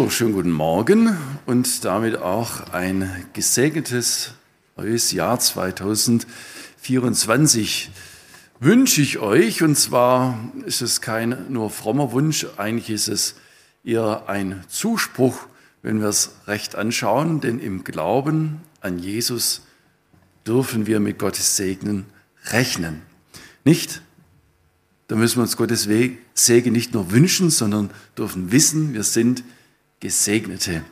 Oh, schönen guten Morgen und damit auch ein gesegnetes neues Jahr 2024 wünsche ich euch. Und zwar ist es kein nur frommer Wunsch, eigentlich ist es eher ein Zuspruch, wenn wir es recht anschauen, denn im Glauben an Jesus dürfen wir mit Gottes Segnen rechnen. Nicht? Da müssen wir uns Gottes Segen nicht nur wünschen, sondern dürfen wissen, wir sind Gesegnete.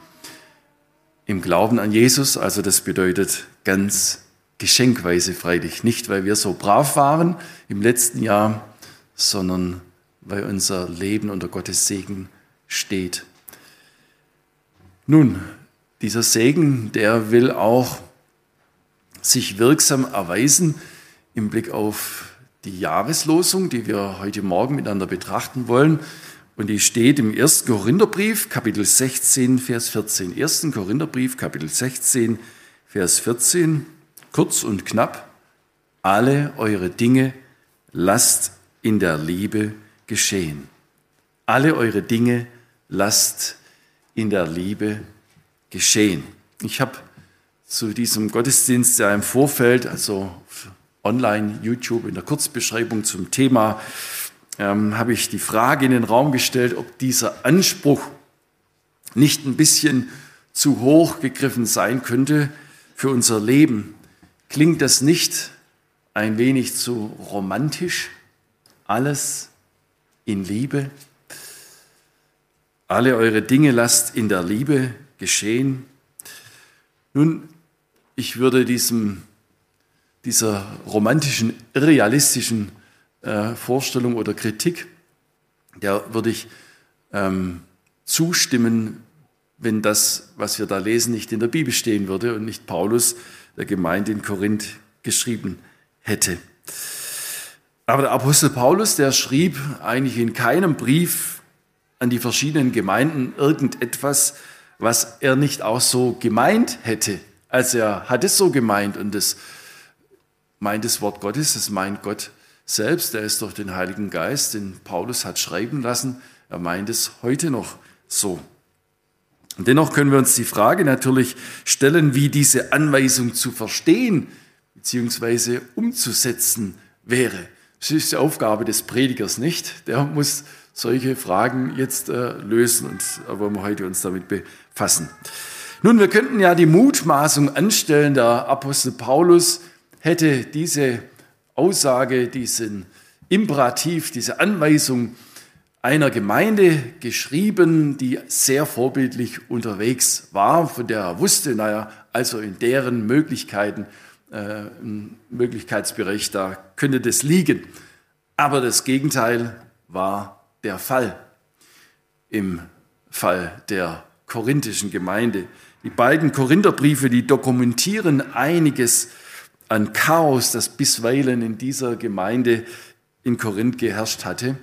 Im Glauben an Jesus, also das bedeutet ganz geschenkweise freilich. Nicht, weil wir so brav waren im letzten Jahr, sondern weil unser Leben unter Gottes Segen steht. Nun, dieser Segen, der will auch sich wirksam erweisen im Blick auf die Jahreslosung, die wir heute Morgen miteinander betrachten wollen. Und die steht im 1. Korintherbrief, Kapitel 16, Vers 14. 1. Korintherbrief, Kapitel 16, Vers 14. Kurz und knapp. Alle eure Dinge lasst in der Liebe geschehen. Alle eure Dinge lasst in der Liebe geschehen. Ich habe zu diesem Gottesdienst ja im Vorfeld, also online, YouTube, in der Kurzbeschreibung zum Thema ähm, habe ich die Frage in den Raum gestellt, ob dieser Anspruch nicht ein bisschen zu hoch gegriffen sein könnte für unser Leben. Klingt das nicht ein wenig zu romantisch? Alles in Liebe? Alle eure Dinge lasst in der Liebe geschehen. Nun, ich würde diesem, dieser romantischen, irrealistischen äh, Vorstellung oder Kritik, der würde ich ähm, zustimmen, wenn das, was wir da lesen, nicht in der Bibel stehen würde und nicht Paulus der Gemeinde in Korinth geschrieben hätte. Aber der Apostel Paulus, der schrieb eigentlich in keinem Brief an die verschiedenen Gemeinden irgendetwas, was er nicht auch so gemeint hätte. Also er hat es so gemeint und das meint das Wort Gottes, das meint Gott selbst, der ist durch den Heiligen Geist, den Paulus hat schreiben lassen, er meint es heute noch so. Und dennoch können wir uns die Frage natürlich stellen, wie diese Anweisung zu verstehen bzw. umzusetzen wäre. Das ist die Aufgabe des Predigers nicht. Der muss solche Fragen jetzt äh, lösen und wollen wir heute uns damit befassen. Nun, wir könnten ja die Mutmaßung anstellen, der Apostel Paulus hätte diese Aussage, diesen Imperativ, diese Anweisung einer Gemeinde geschrieben, die sehr vorbildlich unterwegs war, von der er wusste, naja, also in deren Möglichkeiten, äh, Möglichkeitsbereich, da könnte das liegen. Aber das Gegenteil war der Fall im Fall der korinthischen Gemeinde. Die beiden Korintherbriefe, die dokumentieren einiges an Chaos, das bisweilen in dieser Gemeinde in Korinth geherrscht hatte.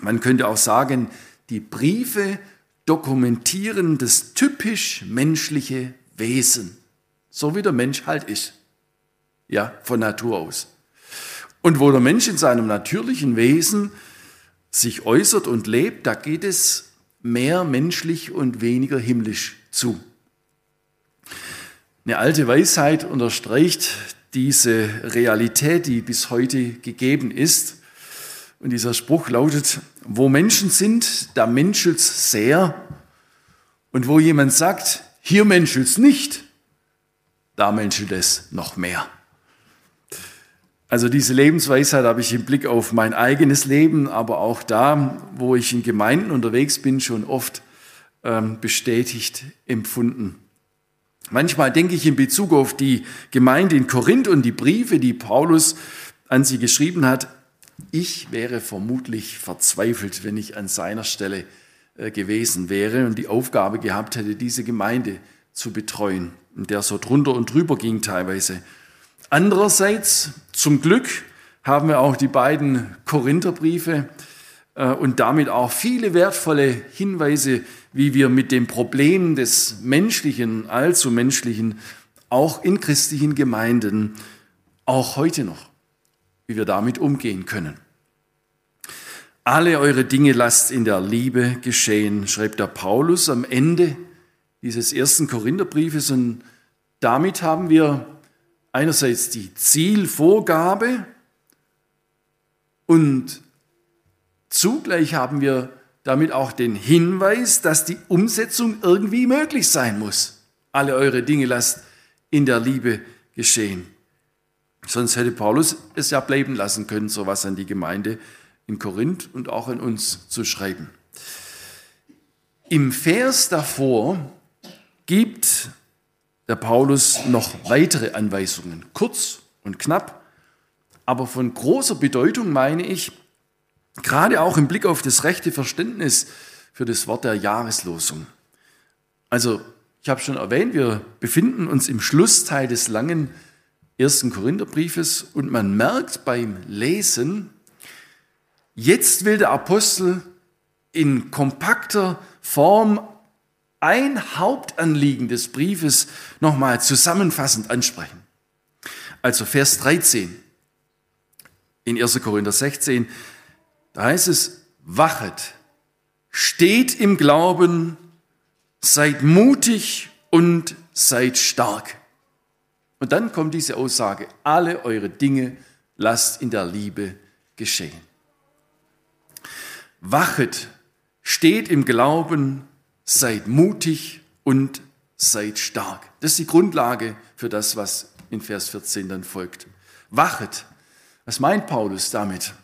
Man könnte auch sagen, die Briefe dokumentieren das typisch menschliche Wesen, so wie der Mensch halt ist, ja, von Natur aus. Und wo der Mensch in seinem natürlichen Wesen sich äußert und lebt, da geht es mehr menschlich und weniger himmlisch zu. Eine alte Weisheit unterstreicht diese Realität, die bis heute gegeben ist. Und dieser Spruch lautet, wo Menschen sind, da menschelt's sehr. Und wo jemand sagt, hier menschelt's nicht, da menschelt es noch mehr. Also diese Lebensweisheit habe ich im Blick auf mein eigenes Leben, aber auch da, wo ich in Gemeinden unterwegs bin, schon oft ähm, bestätigt empfunden. Manchmal denke ich in Bezug auf die Gemeinde in Korinth und die Briefe, die Paulus an sie geschrieben hat, ich wäre vermutlich verzweifelt, wenn ich an seiner Stelle äh, gewesen wäre und die Aufgabe gehabt hätte, diese Gemeinde zu betreuen, in der so drunter und drüber ging teilweise. Andererseits, zum Glück, haben wir auch die beiden Korintherbriefe und damit auch viele wertvolle Hinweise, wie wir mit dem Problem des Menschlichen, allzu Menschlichen, auch in christlichen Gemeinden, auch heute noch, wie wir damit umgehen können. Alle eure Dinge lasst in der Liebe geschehen, schreibt der Paulus am Ende dieses ersten Korintherbriefes. Und damit haben wir einerseits die Zielvorgabe und zugleich haben wir damit auch den Hinweis, dass die Umsetzung irgendwie möglich sein muss. Alle eure Dinge lasst in der Liebe geschehen. Sonst hätte Paulus es ja bleiben lassen können, sowas an die Gemeinde in Korinth und auch an uns zu schreiben. Im Vers davor gibt der Paulus noch weitere Anweisungen, kurz und knapp, aber von großer Bedeutung meine ich, gerade auch im Blick auf das rechte Verständnis für das Wort der Jahreslosung. Also, ich habe schon erwähnt, wir befinden uns im Schlussteil des langen ersten Korintherbriefes und man merkt beim Lesen, jetzt will der Apostel in kompakter Form ein Hauptanliegen des Briefes nochmal zusammenfassend ansprechen. Also Vers 13 in 1. Korinther 16, da heißt es, wachet, steht im Glauben, seid mutig und seid stark. Und dann kommt diese Aussage, alle eure Dinge lasst in der Liebe geschehen. Wachet, steht im Glauben, seid mutig und seid stark. Das ist die Grundlage für das, was in Vers 14 dann folgt. Wachet. Was meint Paulus damit?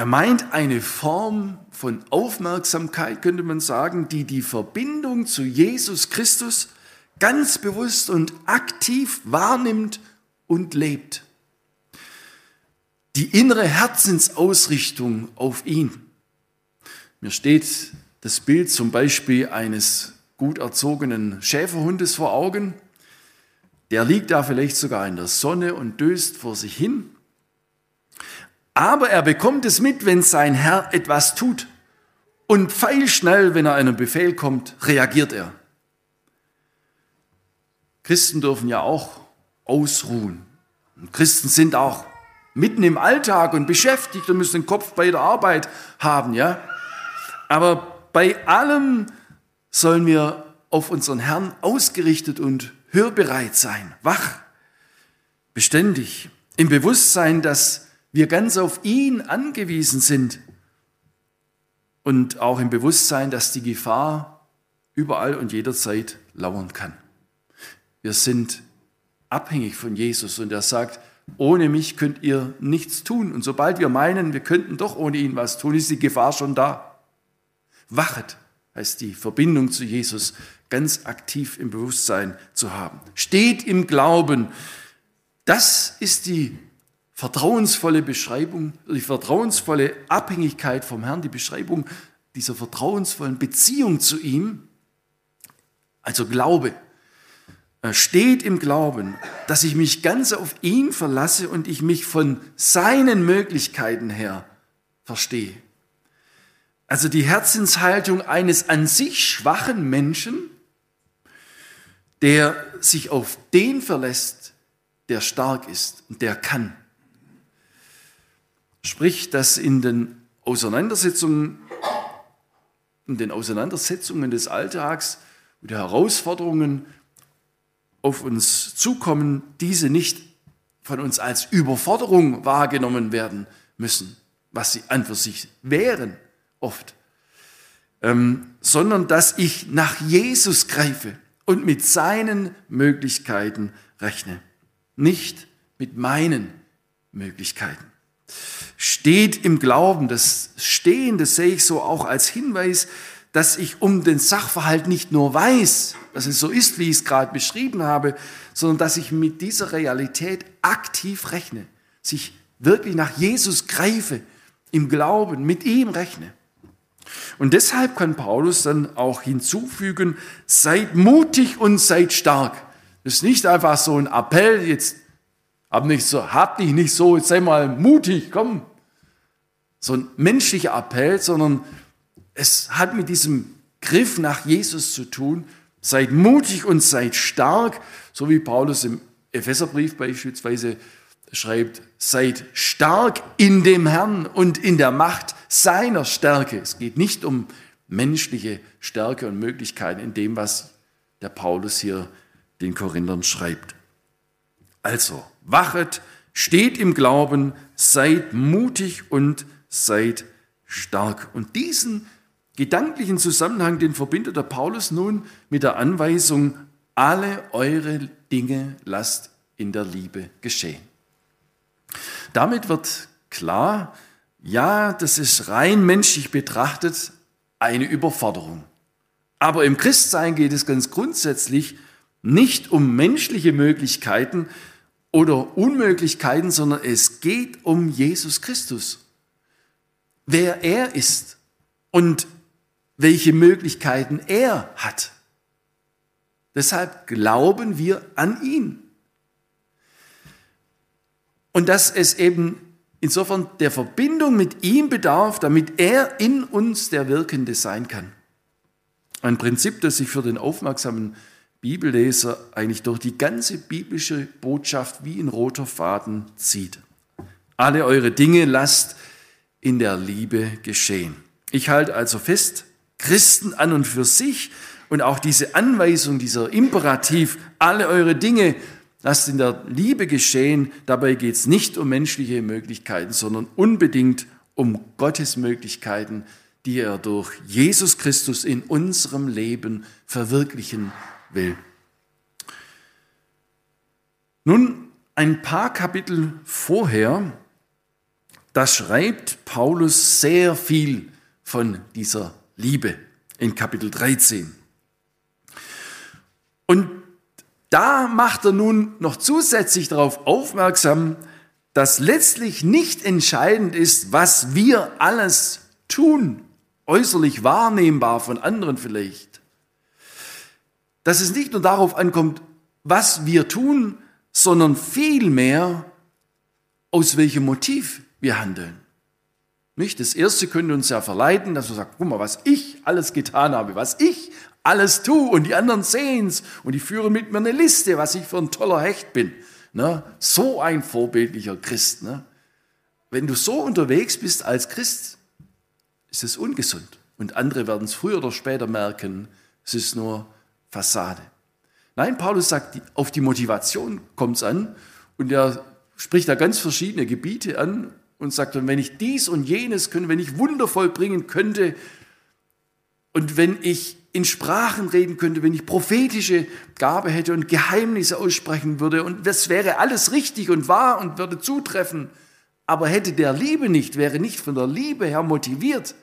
Er meint eine Form von Aufmerksamkeit, könnte man sagen, die die Verbindung zu Jesus Christus ganz bewusst und aktiv wahrnimmt und lebt. Die innere Herzensausrichtung auf ihn. Mir steht das Bild zum Beispiel eines gut erzogenen Schäferhundes vor Augen. Der liegt da vielleicht sogar in der Sonne und döst vor sich hin. Aber er bekommt es mit, wenn sein Herr etwas tut. Und pfeilschnell, wenn er einen Befehl kommt, reagiert er. Christen dürfen ja auch ausruhen. Und Christen sind auch mitten im Alltag und beschäftigt und müssen den Kopf bei der Arbeit haben, ja. Aber bei allem sollen wir auf unseren Herrn ausgerichtet und hörbereit sein, wach, beständig, im Bewusstsein, dass wir ganz auf ihn angewiesen sind und auch im Bewusstsein, dass die Gefahr überall und jederzeit lauern kann. Wir sind abhängig von Jesus und er sagt, ohne mich könnt ihr nichts tun. Und sobald wir meinen, wir könnten doch ohne ihn was tun, ist die Gefahr schon da. Wachet heißt die Verbindung zu Jesus ganz aktiv im Bewusstsein zu haben. Steht im Glauben. Das ist die vertrauensvolle Beschreibung, die vertrauensvolle Abhängigkeit vom Herrn, die Beschreibung dieser vertrauensvollen Beziehung zu ihm. Also Glaube. Steht im Glauben, dass ich mich ganz auf ihn verlasse und ich mich von seinen Möglichkeiten her verstehe. Also die Herzenshaltung eines an sich schwachen Menschen, der sich auf den verlässt, der stark ist und der kann. Sprich, dass in den Auseinandersetzungen, in den Auseinandersetzungen des Alltags und der Herausforderungen auf uns zukommen, diese nicht von uns als Überforderung wahrgenommen werden müssen, was sie an für sich wären oft, ähm, sondern dass ich nach Jesus greife und mit seinen Möglichkeiten rechne, nicht mit meinen Möglichkeiten. Steht im Glauben, das Stehen, das sehe ich so auch als Hinweis, dass ich um den Sachverhalt nicht nur weiß, dass es so ist, wie ich es gerade beschrieben habe, sondern dass ich mit dieser Realität aktiv rechne, sich wirklich nach Jesus greife, im Glauben, mit ihm rechne. Und deshalb kann Paulus dann auch hinzufügen, seid mutig und seid stark. Das ist nicht einfach so ein Appell, jetzt hab, nicht so, hab dich nicht so, jetzt sei mal mutig, komm. So ein menschlicher Appell, sondern es hat mit diesem Griff nach Jesus zu tun. Seid mutig und seid stark, so wie Paulus im Epheserbrief beispielsweise schreibt, seid stark in dem Herrn und in der Macht seiner Stärke. Es geht nicht um menschliche Stärke und Möglichkeiten in dem, was der Paulus hier den Korinthern schreibt. Also, wachet, steht im Glauben, seid mutig und seid stark. Und diesen gedanklichen Zusammenhang, den verbindet der Paulus nun mit der Anweisung, alle eure Dinge lasst in der Liebe geschehen. Damit wird klar, ja, das ist rein menschlich betrachtet eine Überforderung. Aber im Christsein geht es ganz grundsätzlich nicht um menschliche Möglichkeiten oder Unmöglichkeiten, sondern es geht um Jesus Christus. Wer er ist und welche Möglichkeiten er hat. Deshalb glauben wir an ihn. Und dass es eben insofern der Verbindung mit ihm bedarf, damit er in uns der Wirkende sein kann. Ein Prinzip, das sich für den aufmerksamen Bibelleser eigentlich durch die ganze biblische Botschaft wie ein roter Faden zieht. Alle eure Dinge lasst in der Liebe geschehen. Ich halte also fest, Christen an und für sich und auch diese Anweisung, dieser Imperativ, alle eure Dinge lasst in der Liebe geschehen. Dabei geht es nicht um menschliche Möglichkeiten, sondern unbedingt um Gottes Möglichkeiten, die er durch Jesus Christus in unserem Leben verwirklichen will. Nun, ein paar Kapitel vorher, da schreibt Paulus sehr viel von dieser Liebe in Kapitel 13. Und da macht er nun noch zusätzlich darauf aufmerksam, dass letztlich nicht entscheidend ist, was wir alles tun, äußerlich wahrnehmbar von anderen vielleicht. Dass es nicht nur darauf ankommt, was wir tun, sondern vielmehr, aus welchem Motiv wir handeln. Nicht? Das erste könnte uns ja verleiten, dass wir sagen, guck mal, was ich alles getan habe, was ich alles tue und die anderen sehen es und die führen mit mir eine Liste, was ich für ein toller Hecht bin. Ne? So ein vorbildlicher Christ. Ne? Wenn du so unterwegs bist als Christ, ist es ungesund. Und andere werden es früher oder später merken, es ist nur Fassade. Nein, Paulus sagt, auf die Motivation kommt es an und er spricht da ganz verschiedene Gebiete an und sagt, und wenn ich dies und jenes könnte, wenn ich Wunder vollbringen könnte und wenn ich in Sprachen reden könnte, wenn ich prophetische Gabe hätte und Geheimnisse aussprechen würde und das wäre alles richtig und wahr und würde zutreffen, aber hätte der Liebe nicht, wäre nicht von der Liebe her motiviert,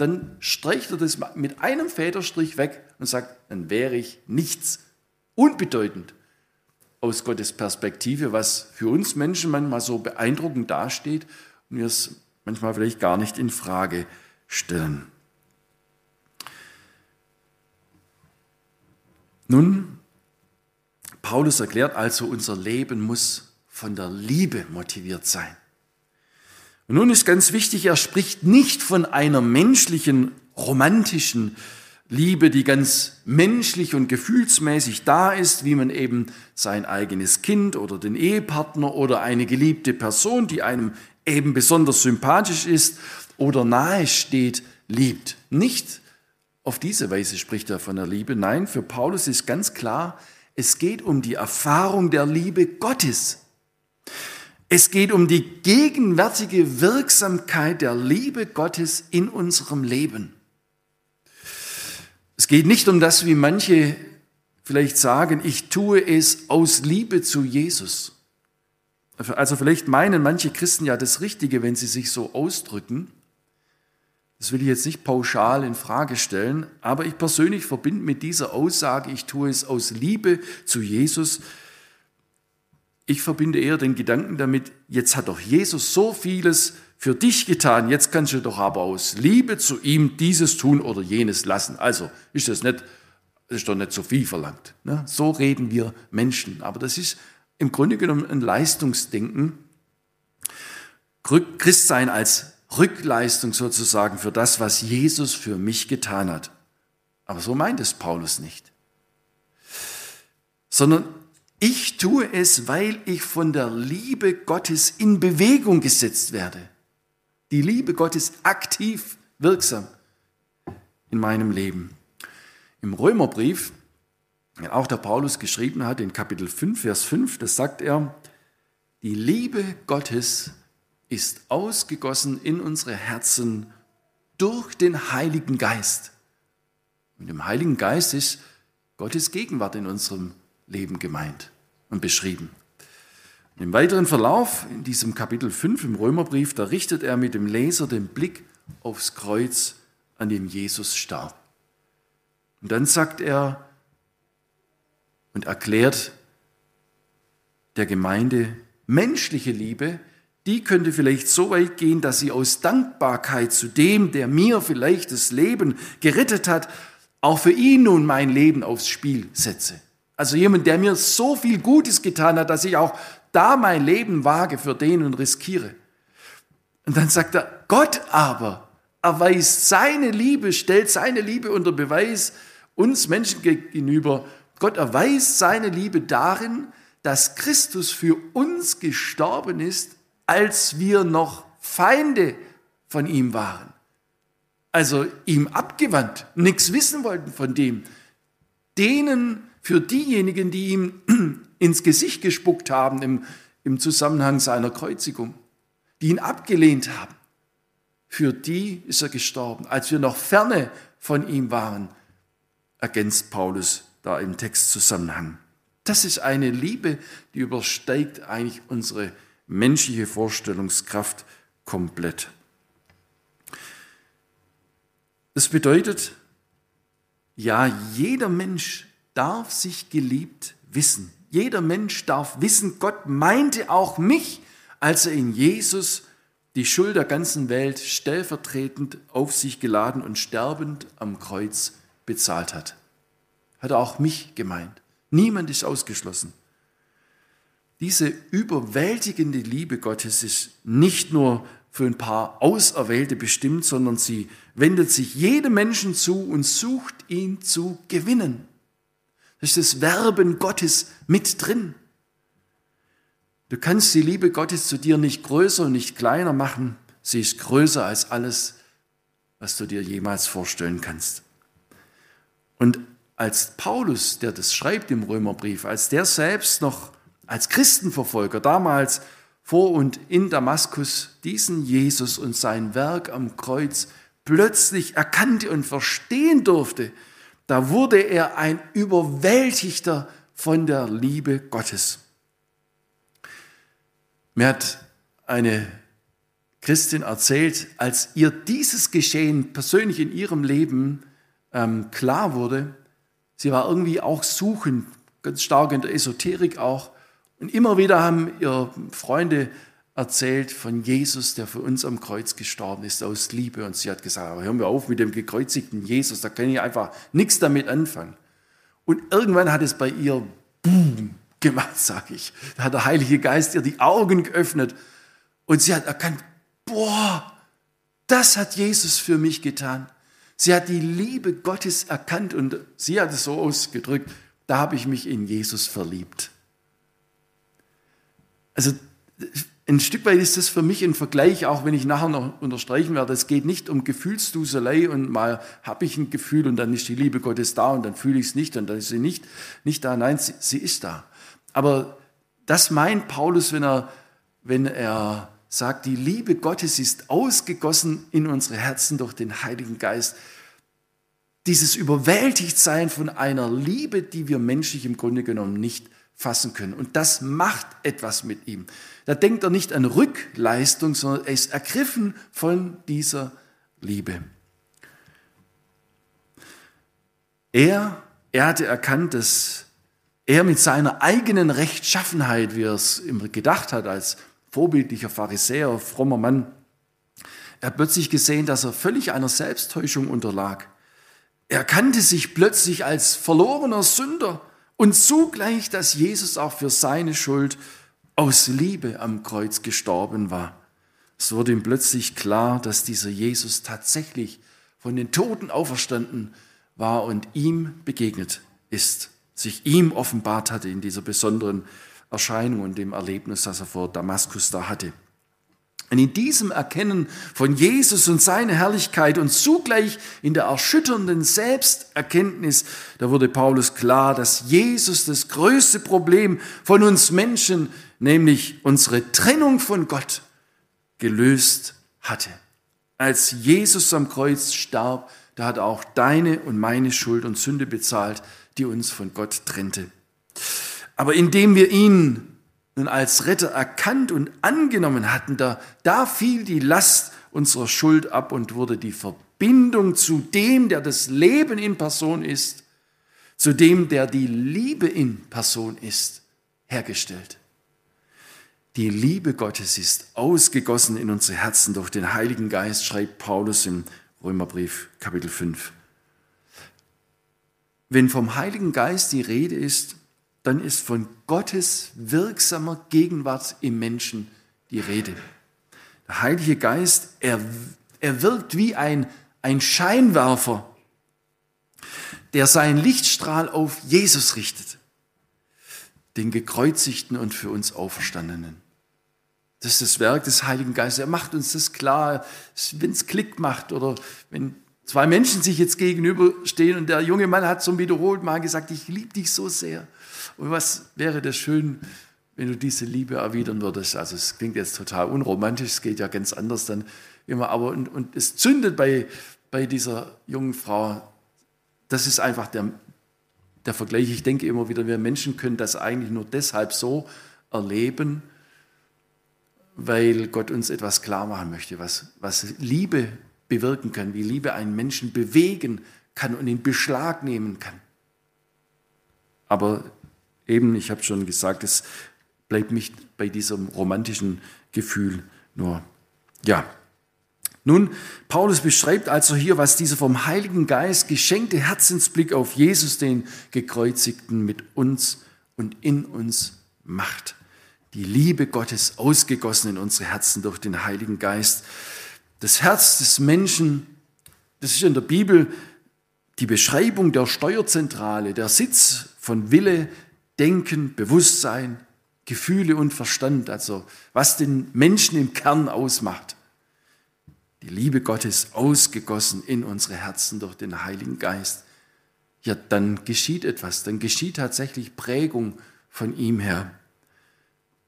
dann streicht er das mit einem Federstrich weg und sagt, dann wäre ich nichts, unbedeutend aus Gottes Perspektive, was für uns Menschen manchmal so beeindruckend dasteht und wir es manchmal vielleicht gar nicht in Frage stellen. Nun, Paulus erklärt also, unser Leben muss von der Liebe motiviert sein. Und nun ist ganz wichtig, er spricht nicht von einer menschlichen, romantischen Liebe, die ganz menschlich und gefühlsmäßig da ist, wie man eben sein eigenes Kind oder den Ehepartner oder eine geliebte Person, die einem eben besonders sympathisch ist oder nahe steht, liebt. Nicht auf diese Weise spricht er von der Liebe. Nein, für Paulus ist ganz klar, es geht um die Erfahrung der Liebe Gottes. Es geht um die gegenwärtige Wirksamkeit der Liebe Gottes in unserem Leben. Es geht nicht um das, wie manche vielleicht sagen, ich tue es aus Liebe zu Jesus. Also vielleicht meinen manche Christen ja das Richtige, wenn sie sich so ausdrücken. Das will ich jetzt nicht pauschal in Frage stellen, aber ich persönlich verbinde mit dieser Aussage, ich tue es aus Liebe zu Jesus, ich verbinde eher den Gedanken damit, jetzt hat doch Jesus so vieles für dich getan, jetzt kannst du doch aber aus Liebe zu ihm dieses tun oder jenes lassen. Also ist das nicht, das ist doch nicht so viel verlangt. Ne? So reden wir Menschen. Aber das ist im Grunde genommen ein Leistungsdenken. Christsein als Rückleistung sozusagen für das, was Jesus für mich getan hat. Aber so meint es Paulus nicht. Sondern Ich tue es, weil ich von der Liebe Gottes in Bewegung gesetzt werde. Die Liebe Gottes aktiv wirksam in meinem Leben. Im Römerbrief, den auch der Paulus geschrieben hat, in Kapitel 5, Vers 5, das sagt er, die Liebe Gottes ist ausgegossen in unsere Herzen durch den Heiligen Geist. Und im Heiligen Geist ist Gottes Gegenwart in unserem Leben gemeint und beschrieben. Und Im weiteren Verlauf in diesem Kapitel 5 im Römerbrief, da richtet er mit dem Leser den Blick aufs Kreuz, an dem Jesus starb. Und dann sagt er und erklärt der Gemeinde, menschliche Liebe, die könnte vielleicht so weit gehen, dass sie aus Dankbarkeit zu dem, der mir vielleicht das Leben gerettet hat, auch für ihn nun mein Leben aufs Spiel setze. Also jemand, der mir so viel Gutes getan hat, dass ich auch da mein Leben wage für den und riskiere. Und dann sagt er, Gott aber erweist seine Liebe, stellt seine Liebe unter Beweis uns Menschen gegenüber. Gott erweist seine Liebe darin, dass Christus für uns gestorben ist, als wir noch Feinde von ihm waren. Also ihm abgewandt, nichts wissen wollten von dem. Denen, für diejenigen, die ihm ins Gesicht gespuckt haben im, im Zusammenhang seiner Kreuzigung, die ihn abgelehnt haben, für die ist er gestorben. Als wir noch ferne von ihm waren, ergänzt Paulus da im Textzusammenhang. Das ist eine Liebe, die übersteigt eigentlich unsere menschliche Vorstellungskraft komplett. Das bedeutet, ja, jeder Mensch darf sich geliebt wissen. Jeder Mensch darf wissen, Gott meinte auch mich, als er in Jesus die Schuld der ganzen Welt stellvertretend auf sich geladen und sterbend am Kreuz bezahlt hat. Hat er auch mich gemeint. Niemand ist ausgeschlossen. Diese überwältigende Liebe Gottes ist nicht nur für ein paar Auserwählte bestimmt, sondern sie wendet sich jedem Menschen zu und sucht ihn zu gewinnen. Ist das Werben Gottes mit drin. Du kannst die Liebe Gottes zu dir nicht größer und nicht kleiner machen. Sie ist größer als alles, was du dir jemals vorstellen kannst. Und als Paulus, der das schreibt im Römerbrief, als der selbst noch als Christenverfolger damals vor und in Damaskus diesen Jesus und sein Werk am Kreuz plötzlich erkannte und verstehen durfte, da wurde er ein Überwältigter von der Liebe Gottes. Mir hat eine Christin erzählt, als ihr dieses Geschehen persönlich in ihrem Leben ähm, klar wurde, sie war irgendwie auch suchend, ganz stark in der Esoterik auch. Und immer wieder haben ihr Freunde erzählt von Jesus, der für uns am Kreuz gestorben ist, aus Liebe. Und sie hat gesagt, aber hören wir auf mit dem gekreuzigten Jesus, da kann ich einfach nichts damit anfangen. Und irgendwann hat es bei ihr Boom gemacht, sage ich. Da hat der Heilige Geist ihr die Augen geöffnet und sie hat erkannt, boah, das hat Jesus für mich getan. Sie hat die Liebe Gottes erkannt und sie hat es so ausgedrückt, da habe ich mich in Jesus verliebt. Also ein Stück weit ist das für mich ein Vergleich, auch wenn ich nachher noch unterstreichen werde. Es geht nicht um Gefühlsduselei und mal habe ich ein Gefühl und dann ist die Liebe Gottes da und dann fühle ich es nicht und dann ist sie nicht, nicht da. Nein, sie, sie ist da. Aber das meint Paulus, wenn er, wenn er sagt, die Liebe Gottes ist ausgegossen in unsere Herzen durch den Heiligen Geist. Dieses Überwältigtsein von einer Liebe, die wir menschlich im Grunde genommen nicht fassen können. Und das macht etwas mit ihm. Da denkt er nicht an Rückleistung, sondern er ist ergriffen von dieser Liebe. Er, er hatte erkannt, dass er mit seiner eigenen Rechtschaffenheit, wie er es immer gedacht hat, als vorbildlicher Pharisäer, frommer Mann, er hat plötzlich gesehen, dass er völlig einer Selbsttäuschung unterlag. Er kannte sich plötzlich als verlorener Sünder und zugleich, dass Jesus auch für seine Schuld aus Liebe am Kreuz gestorben war. Es wurde ihm plötzlich klar, dass dieser Jesus tatsächlich von den Toten auferstanden war und ihm begegnet ist. sich ihm offenbart hatte in dieser besonderen Erscheinung und dem Erlebnis, das er vor Damaskus da hatte. Und in diesem Erkennen von Jesus und seiner Herrlichkeit und zugleich in der erschütternden Selbsterkenntnis, da wurde Paulus klar, dass Jesus das größte Problem von uns Menschen, nämlich unsere Trennung von Gott, gelöst hatte. Als Jesus am Kreuz starb, da hat er auch deine und meine Schuld und Sünde bezahlt, die uns von Gott trennte. Aber indem wir ihn nun als Retter erkannt und angenommen hatten, da, da fiel die Last unserer Schuld ab und wurde die Verbindung zu dem, der das Leben in Person ist, zu dem, der die Liebe in Person ist, hergestellt. Die Liebe Gottes ist ausgegossen in unsere Herzen durch den Heiligen Geist, schreibt Paulus im Römerbrief Kapitel 5. Wenn vom Heiligen Geist die Rede ist, dann ist von Gottes wirksamer Gegenwart im Menschen die Rede. Der Heilige Geist, er, er wirkt wie ein, ein Scheinwerfer, der seinen Lichtstrahl auf Jesus richtet, den gekreuzigten und für uns Auferstandenen. Das ist das Werk des Heiligen Geistes. Er macht uns das klar, wenn es Klick macht oder wenn zwei Menschen sich jetzt gegenüberstehen und der junge Mann hat zum wiederholten Mal gesagt, ich liebe dich so sehr. Und was wäre das schön, wenn du diese Liebe erwidern würdest? Also es klingt jetzt total unromantisch, es geht ja ganz anders dann immer, aber und, und es zündet bei, bei dieser jungen Frau. Das ist einfach der, der Vergleich. Ich denke immer wieder, wir Menschen können das eigentlich nur deshalb so erleben, weil Gott uns etwas klar machen möchte, was, was Liebe bewirken kann, wie Liebe einen Menschen bewegen kann und in Beschlag nehmen kann. Aber eben, ich habe schon gesagt, es bleibt nicht bei diesem romantischen Gefühl nur. Ja. Nun, Paulus beschreibt also hier, was dieser vom Heiligen Geist geschenkte Herzensblick auf Jesus, den Gekreuzigten, mit uns und in uns macht. Die Liebe Gottes ausgegossen in unsere Herzen durch den Heiligen Geist. Das Herz des Menschen, das ist in der Bibel die Beschreibung der Steuerzentrale, der Sitz von Wille, Denken, Bewusstsein, Gefühle und Verstand, also was den Menschen im Kern ausmacht. Die Liebe Gottes ausgegossen in unsere Herzen durch den Heiligen Geist. Ja, dann geschieht etwas, dann geschieht tatsächlich Prägung von ihm her.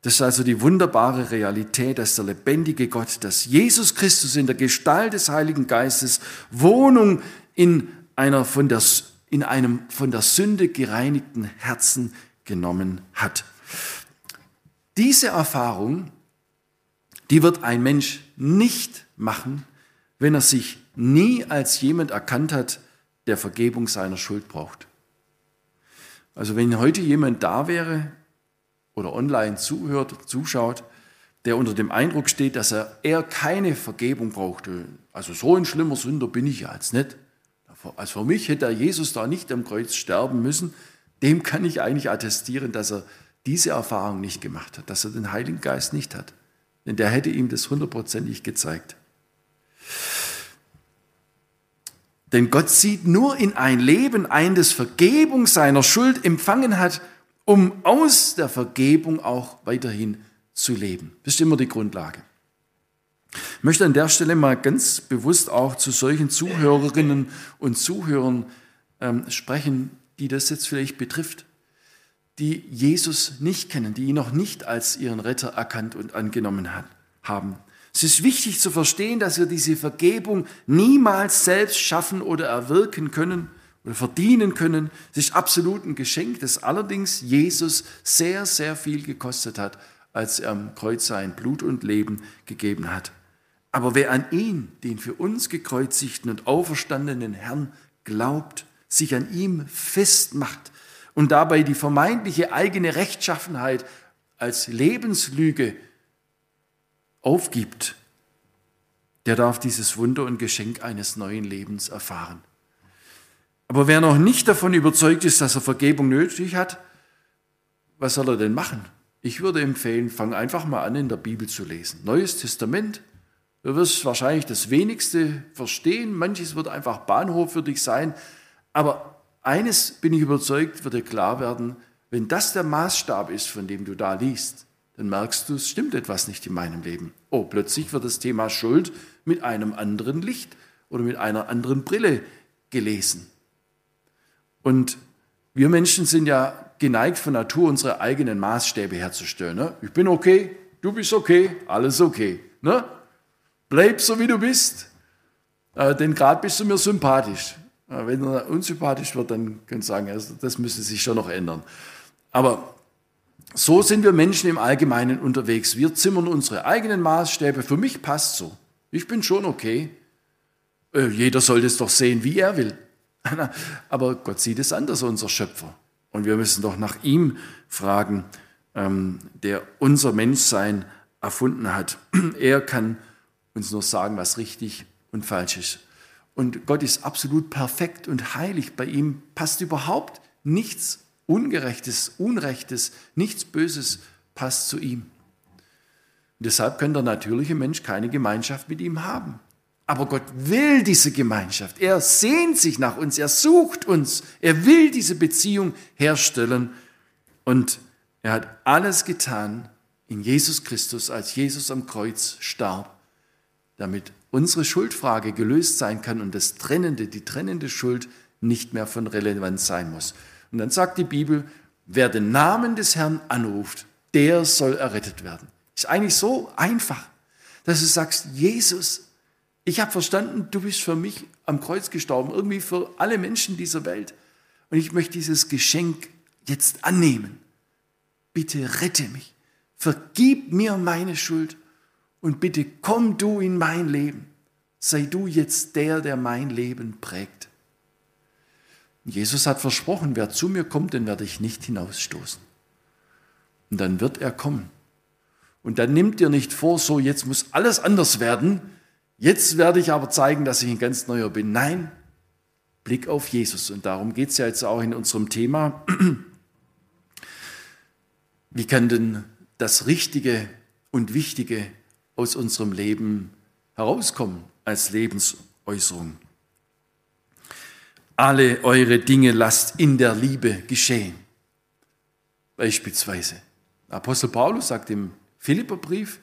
Das ist also die wunderbare Realität, dass der lebendige Gott, dass Jesus Christus in der Gestalt des Heiligen Geistes Wohnung in, einer von der, in einem von der Sünde gereinigten Herzen genommen hat. Diese Erfahrung, die wird ein Mensch nicht machen, wenn er sich nie als jemand erkannt hat, der Vergebung seiner Schuld braucht. Also wenn heute jemand da wäre oder online zuhört, zuschaut, der unter dem Eindruck steht, dass er eher keine Vergebung brauchte. Also so ein schlimmer Sünder bin ich ja jetzt nicht. Also für mich hätte Jesus da nicht am Kreuz sterben müssen. Dem kann ich eigentlich attestieren, dass er diese Erfahrung nicht gemacht hat, dass er den Heiligen Geist nicht hat. Denn der hätte ihm das hundertprozentig gezeigt. Denn Gott sieht nur in ein Leben ein, das Vergebung seiner Schuld empfangen hat um aus der Vergebung auch weiterhin zu leben. Das ist immer die Grundlage. Ich möchte an der Stelle mal ganz bewusst auch zu solchen Zuhörerinnen und Zuhörern ähm, sprechen, die das jetzt vielleicht betrifft, die Jesus nicht kennen, die ihn noch nicht als ihren Retter erkannt und angenommen hat, haben. Es ist wichtig zu verstehen, dass wir diese Vergebung niemals selbst schaffen oder erwirken können, oder verdienen können. Es ist absolut ein Geschenk, das allerdings Jesus sehr, sehr viel gekostet hat, als er am Kreuz sein Blut und Leben gegeben hat. Aber wer an ihn, den für uns gekreuzigten und auferstandenen Herrn, glaubt, sich an ihm festmacht und dabei die vermeintliche eigene Rechtschaffenheit als Lebenslüge aufgibt, der darf dieses Wunder und Geschenk eines neuen Lebens erfahren. Aber wer noch nicht davon überzeugt ist, dass er Vergebung nötig hat, was soll er denn machen? Ich würde empfehlen, fang einfach mal an, in der Bibel zu lesen. Neues Testament, du wirst wahrscheinlich das wenigste verstehen. Manches wird einfach Bahnhof für dich sein. Aber eines bin ich überzeugt, wird dir klar werden, wenn das der Maßstab ist, von dem du da liest, dann merkst du, es stimmt etwas nicht in meinem Leben. Oh, plötzlich wird das Thema Schuld mit einem anderen Licht oder mit einer anderen Brille gelesen. Und wir Menschen sind ja geneigt von Natur, unsere eigenen Maßstäbe herzustellen. Ne? Ich bin okay, du bist okay, alles okay. Ne? Bleib so, wie du bist, äh, denn gerade bist du mir sympathisch. Äh, wenn er unsympathisch wird, dann könnt ihr sagen, also das müsste sich schon noch ändern. Aber so sind wir Menschen im Allgemeinen unterwegs. Wir zimmern unsere eigenen Maßstäbe. Für mich passt so. Ich bin schon okay. Äh, jeder soll das doch sehen, wie er will. Aber Gott sieht es anders, unser Schöpfer. Und wir müssen doch nach ihm fragen, ähm, der unser Menschsein erfunden hat. Er kann uns nur sagen, was richtig und falsch ist. Und Gott ist absolut perfekt und heilig. Bei ihm passt überhaupt nichts Ungerechtes, Unrechtes, nichts Böses passt zu ihm. Und deshalb kann der natürliche Mensch keine Gemeinschaft mit ihm haben. Aber Gott will diese Gemeinschaft. Er sehnt sich nach uns, er sucht uns, er will diese Beziehung herstellen. Und er hat alles getan in Jesus Christus, als Jesus am Kreuz starb, damit unsere Schuldfrage gelöst sein kann und das trennende, die trennende Schuld nicht mehr von Relevanz sein muss. Und dann sagt die Bibel, wer den Namen des Herrn anruft, der soll errettet werden. Ist eigentlich so einfach, dass du sagst, Jesus, ich habe verstanden, du bist für mich am Kreuz gestorben, irgendwie für alle Menschen dieser Welt. Und ich möchte dieses Geschenk jetzt annehmen. Bitte rette mich. Vergib mir meine Schuld und bitte komm du in mein Leben. Sei du jetzt der, der mein Leben prägt. Jesus hat versprochen, wer zu mir kommt, den werde ich nicht hinausstoßen. Und dann wird er kommen. Und dann nimmt dir nicht vor, so jetzt muss alles anders werden, Jetzt werde ich aber zeigen, dass ich ein ganz neuer bin. Nein, Blick auf Jesus. Und darum geht es ja jetzt auch in unserem Thema. Wie kann denn das Richtige und Wichtige aus unserem Leben herauskommen als Lebensäußerung? Alle eure Dinge lasst in der Liebe geschehen. Beispielsweise. Apostel Paulus sagt im Philipperbrief,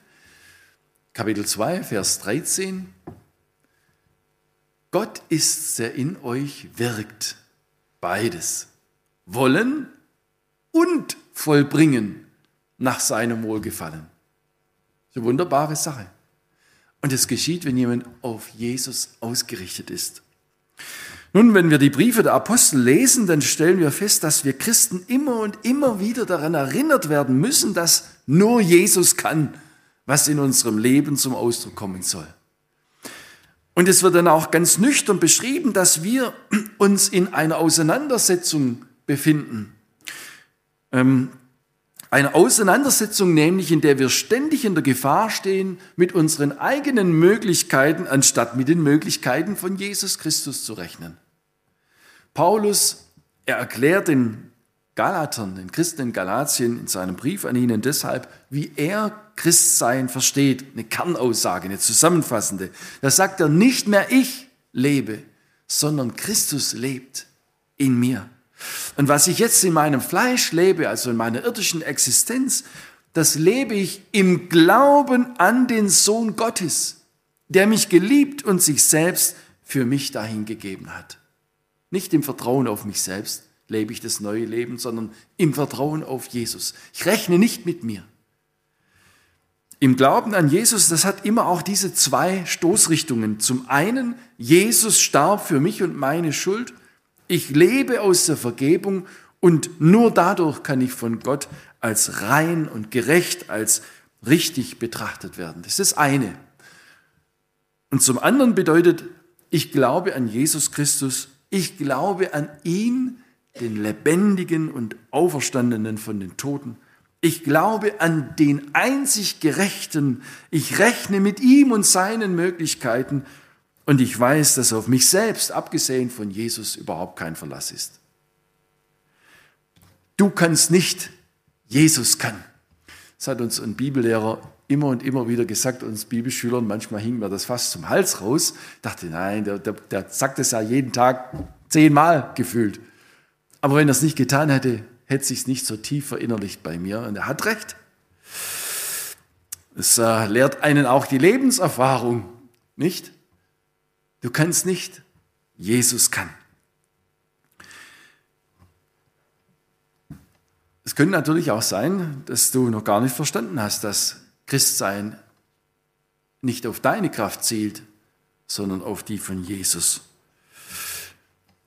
Kapitel 2, Vers 13. Gott ist, der in euch wirkt. Beides. Wollen und vollbringen nach seinem Wohlgefallen. Das ist eine wunderbare Sache. Und es geschieht, wenn jemand auf Jesus ausgerichtet ist. Nun, wenn wir die Briefe der Apostel lesen, dann stellen wir fest, dass wir Christen immer und immer wieder daran erinnert werden müssen, dass nur Jesus kann was in unserem Leben zum Ausdruck kommen soll. Und es wird dann auch ganz nüchtern beschrieben, dass wir uns in einer Auseinandersetzung befinden. Ähm, eine Auseinandersetzung nämlich, in der wir ständig in der Gefahr stehen, mit unseren eigenen Möglichkeiten anstatt mit den Möglichkeiten von Jesus Christus zu rechnen. Paulus, er erklärt den Galatern, den Christen in Galatien in seinem Brief an ihnen deshalb, wie er Christsein versteht, eine Kernaussage, eine zusammenfassende. Da sagt er, nicht mehr ich lebe, sondern Christus lebt in mir. Und was ich jetzt in meinem Fleisch lebe, also in meiner irdischen Existenz, das lebe ich im Glauben an den Sohn Gottes, der mich geliebt und sich selbst für mich dahingegeben hat. Nicht im Vertrauen auf mich selbst lebe ich das neue Leben, sondern im Vertrauen auf Jesus. Ich rechne nicht mit mir. Im Glauben an Jesus, das hat immer auch diese zwei Stoßrichtungen. Zum einen, Jesus starb für mich und meine Schuld. Ich lebe aus der Vergebung und nur dadurch kann ich von Gott als rein und gerecht, als richtig betrachtet werden. Das ist das eine. Und zum anderen bedeutet, ich glaube an Jesus Christus, ich glaube an ihn, den lebendigen und auferstandenen von den Toten ich glaube an den einzig Gerechten. Ich rechne mit ihm und seinen Möglichkeiten. Und ich weiß, dass auf mich selbst, abgesehen von Jesus, überhaupt kein Verlass ist. Du kannst nicht, Jesus kann. Das hat uns ein Bibellehrer immer und immer wieder gesagt, uns Bibelschülern, manchmal hing mir das fast zum Hals raus. Ich dachte, nein, der, der, der sagt es ja jeden Tag zehnmal gefühlt. Aber wenn er es nicht getan hätte, hätte sich nicht so tief verinnerlicht bei mir. Und er hat recht. Es äh, lehrt einen auch die Lebenserfahrung, nicht? Du kannst nicht, Jesus kann. Es könnte natürlich auch sein, dass du noch gar nicht verstanden hast, dass Christsein nicht auf deine Kraft zielt, sondern auf die von Jesus.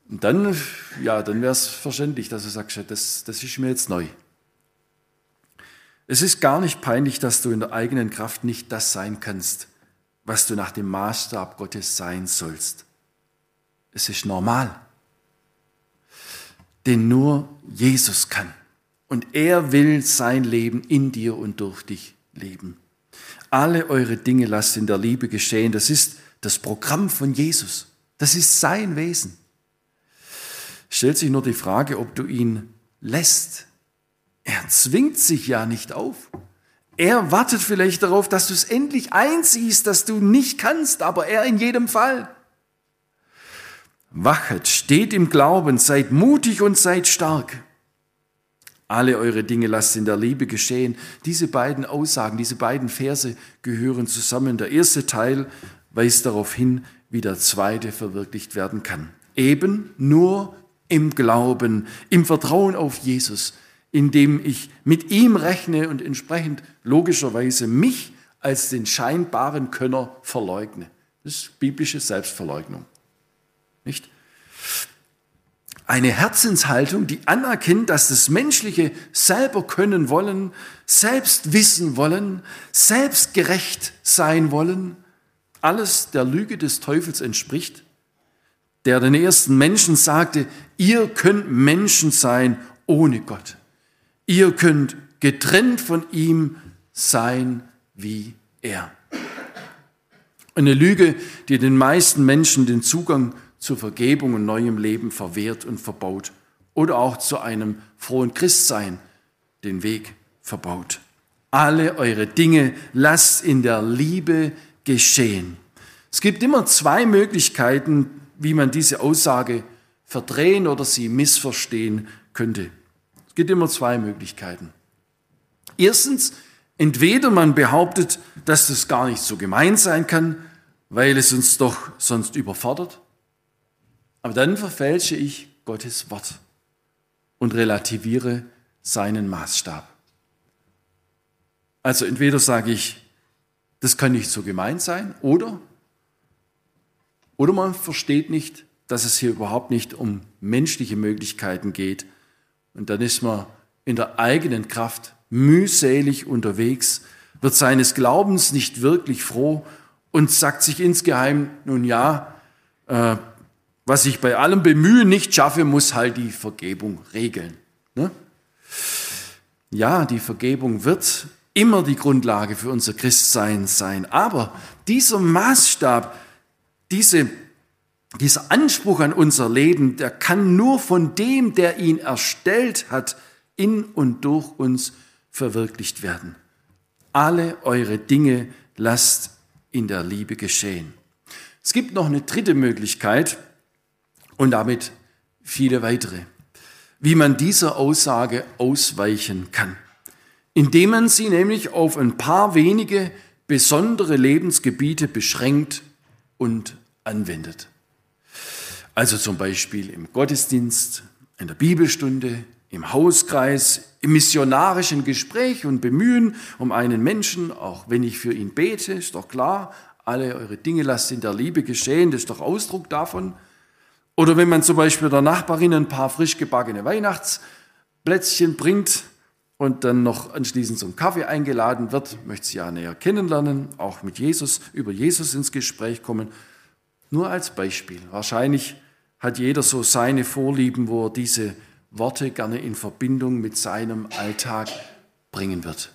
Und dann, ja, dann wäre es verständlich, dass du sagst, das, das ist mir jetzt neu. Es ist gar nicht peinlich, dass du in der eigenen Kraft nicht das sein kannst, was du nach dem Maßstab Gottes sein sollst. Es ist normal. Denn nur Jesus kann. Und er will sein Leben in dir und durch dich leben. Alle eure Dinge lasst in der Liebe geschehen. Das ist das Programm von Jesus. Das ist sein Wesen. Stellt sich nur die Frage, ob du ihn lässt. Er zwingt sich ja nicht auf. Er wartet vielleicht darauf, dass du es endlich einsiehst, dass du nicht kannst, aber er in jedem Fall. Wachet, steht im Glauben, seid mutig und seid stark. Alle eure Dinge lasst in der Liebe geschehen. Diese beiden Aussagen, diese beiden Verse gehören zusammen. Der erste Teil weist darauf hin, wie der zweite verwirklicht werden kann. Eben nur im Glauben, im Vertrauen auf Jesus, indem ich mit ihm rechne und entsprechend logischerweise mich als den scheinbaren Könner verleugne. Das ist biblische Selbstverleugnung. Nicht? Eine Herzenshaltung, die anerkennt, dass das Menschliche selber können wollen, selbst wissen wollen, selbst gerecht sein wollen, alles der Lüge des Teufels entspricht, der den ersten Menschen sagte, ihr könnt Menschen sein ohne Gott. Ihr könnt getrennt von ihm sein wie er. Eine Lüge, die den meisten Menschen den Zugang zur Vergebung und neuem Leben verwehrt und verbaut oder auch zu einem frohen Christsein den Weg verbaut. Alle eure Dinge lasst in der Liebe geschehen. Es gibt immer zwei Möglichkeiten, wie man diese Aussage verdrehen oder sie missverstehen könnte. Es gibt immer zwei Möglichkeiten. Erstens, entweder man behauptet, dass das gar nicht so gemein sein kann, weil es uns doch sonst überfordert. Aber dann verfälsche ich Gottes Wort und relativiere seinen Maßstab. Also entweder sage ich, das kann nicht so gemein sein, oder, oder man versteht nicht, dass es hier überhaupt nicht um menschliche Möglichkeiten geht. Und dann ist man in der eigenen Kraft mühselig unterwegs, wird seines Glaubens nicht wirklich froh und sagt sich insgeheim, nun ja, äh, was ich bei allem Bemühen nicht schaffe, muss halt die Vergebung regeln. Ne? Ja, die Vergebung wird immer die Grundlage für unser Christsein sein. Aber dieser Maßstab, diese dieser Anspruch an unser Leben, der kann nur von dem, der ihn erstellt hat, in und durch uns verwirklicht werden. Alle eure Dinge lasst in der Liebe geschehen. Es gibt noch eine dritte Möglichkeit und damit viele weitere, wie man dieser Aussage ausweichen kann, indem man sie nämlich auf ein paar wenige besondere Lebensgebiete beschränkt und anwendet. Also zum Beispiel im Gottesdienst, in der Bibelstunde, im Hauskreis, im missionarischen Gespräch und Bemühen um einen Menschen, auch wenn ich für ihn bete, ist doch klar, alle eure Dinge lasst in der Liebe geschehen, das ist doch Ausdruck davon. Oder wenn man zum Beispiel der Nachbarin ein paar frisch gebackene Weihnachtsplätzchen bringt und dann noch anschließend zum Kaffee eingeladen wird, möchte sie ja näher kennenlernen, auch mit Jesus, über Jesus ins Gespräch kommen. Nur als Beispiel. Wahrscheinlich hat jeder so seine Vorlieben, wo er diese Worte gerne in Verbindung mit seinem Alltag bringen wird.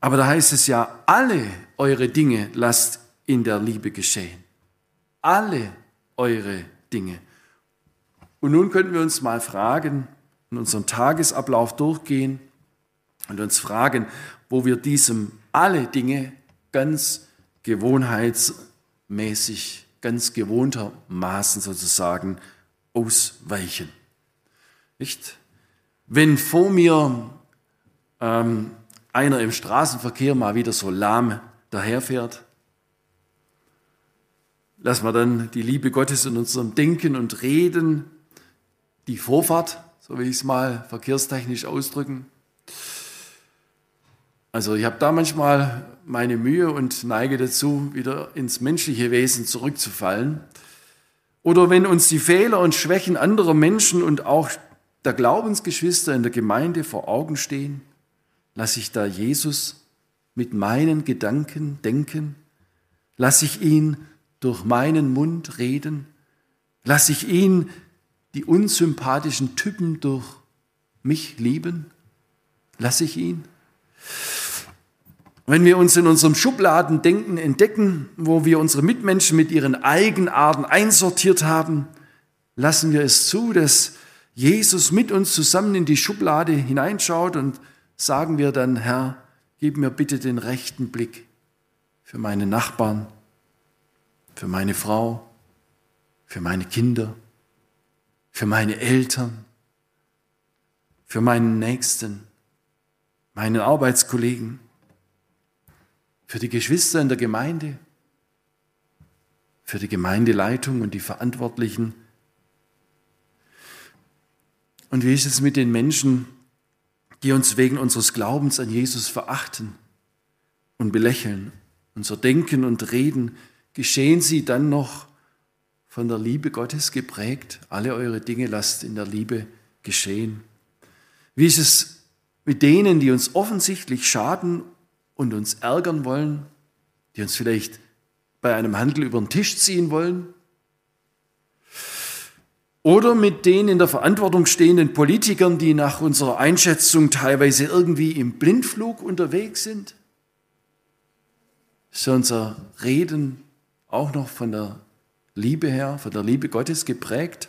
Aber da heißt es ja, alle eure Dinge lasst in der Liebe geschehen. Alle eure Dinge. Und nun könnten wir uns mal fragen, und unseren Tagesablauf durchgehen und uns fragen, wo wir diesem alle Dinge ganz gewohnheitsmäßig ganz gewohntermaßen sozusagen ausweichen. Nicht? Wenn vor mir ähm, einer im Straßenverkehr mal wieder so lahm daherfährt, lassen wir dann die Liebe Gottes in unserem Denken und Reden, die Vorfahrt, so will ich es mal verkehrstechnisch ausdrücken. Also ich habe da manchmal meine Mühe und neige dazu, wieder ins menschliche Wesen zurückzufallen. Oder wenn uns die Fehler und Schwächen anderer Menschen und auch der Glaubensgeschwister in der Gemeinde vor Augen stehen, lasse ich da Jesus mit meinen Gedanken denken, lasse ich ihn durch meinen Mund reden, lasse ich ihn die unsympathischen Typen durch mich lieben, lasse ich ihn. Wenn wir uns in unserem Schubladendenken entdecken, wo wir unsere Mitmenschen mit ihren Eigenarten einsortiert haben, lassen wir es zu, dass Jesus mit uns zusammen in die Schublade hineinschaut und sagen wir dann, Herr, gib mir bitte den rechten Blick für meine Nachbarn, für meine Frau, für meine Kinder, für meine Eltern, für meinen Nächsten, meinen Arbeitskollegen für die Geschwister in der Gemeinde, für die Gemeindeleitung und die Verantwortlichen. Und wie ist es mit den Menschen, die uns wegen unseres Glaubens an Jesus verachten und belächeln? Unser Denken und Reden, geschehen sie dann noch von der Liebe Gottes geprägt? Alle eure Dinge lasst in der Liebe geschehen. Wie ist es mit denen, die uns offensichtlich schaden und uns ärgern wollen, die uns vielleicht bei einem Handel über den Tisch ziehen wollen? Oder mit den in der Verantwortung stehenden Politikern, die nach unserer Einschätzung teilweise irgendwie im Blindflug unterwegs sind? Ist unser Reden auch noch von der Liebe her, von der Liebe Gottes geprägt?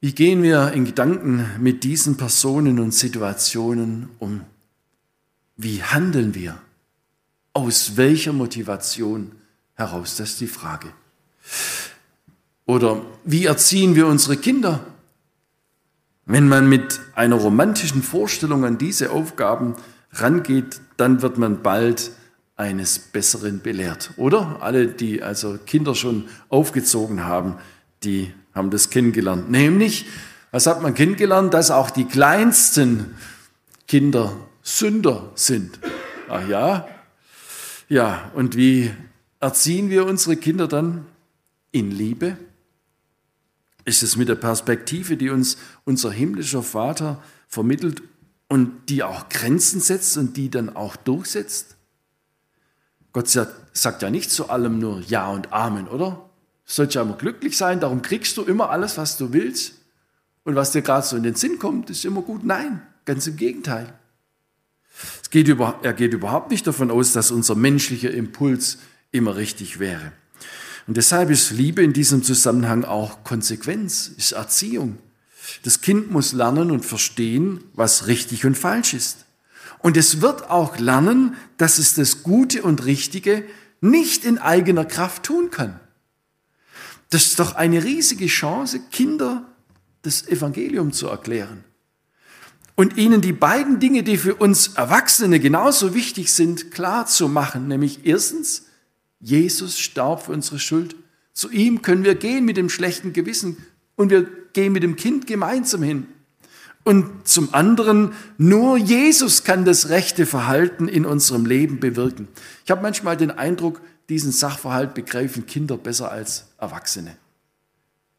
Wie gehen wir in Gedanken mit diesen Personen und Situationen um? Wie handeln wir? Aus welcher Motivation heraus? Das ist die Frage. Oder wie erziehen wir unsere Kinder? Wenn man mit einer romantischen Vorstellung an diese Aufgaben rangeht, dann wird man bald eines Besseren belehrt. Oder? Alle, die also Kinder schon aufgezogen haben, die haben das kennengelernt. Nämlich, was hat man kennengelernt? Dass auch die kleinsten Kinder Sünder sind. Ach ja? Ja, und wie erziehen wir unsere Kinder dann? In Liebe? Ist es mit der Perspektive, die uns unser himmlischer Vater vermittelt und die auch Grenzen setzt und die dann auch durchsetzt? Gott sagt ja nicht zu allem nur Ja und Amen, oder? Du sollst ja immer glücklich sein, darum kriegst du immer alles, was du willst. Und was dir gerade so in den Sinn kommt, ist immer gut. Nein, ganz im Gegenteil. Geht über, er geht überhaupt nicht davon aus, dass unser menschlicher Impuls immer richtig wäre. Und deshalb ist Liebe in diesem Zusammenhang auch Konsequenz, ist Erziehung. Das Kind muss lernen und verstehen, was richtig und falsch ist. Und es wird auch lernen, dass es das Gute und Richtige nicht in eigener Kraft tun kann. Das ist doch eine riesige Chance, Kinder das Evangelium zu erklären und ihnen die beiden Dinge, die für uns Erwachsene genauso wichtig sind, klar zu machen. Nämlich erstens, Jesus starb für unsere Schuld. Zu ihm können wir gehen mit dem schlechten Gewissen und wir gehen mit dem Kind gemeinsam hin. Und zum anderen, nur Jesus kann das rechte Verhalten in unserem Leben bewirken. Ich habe manchmal den Eindruck, diesen Sachverhalt begreifen Kinder besser als Erwachsene.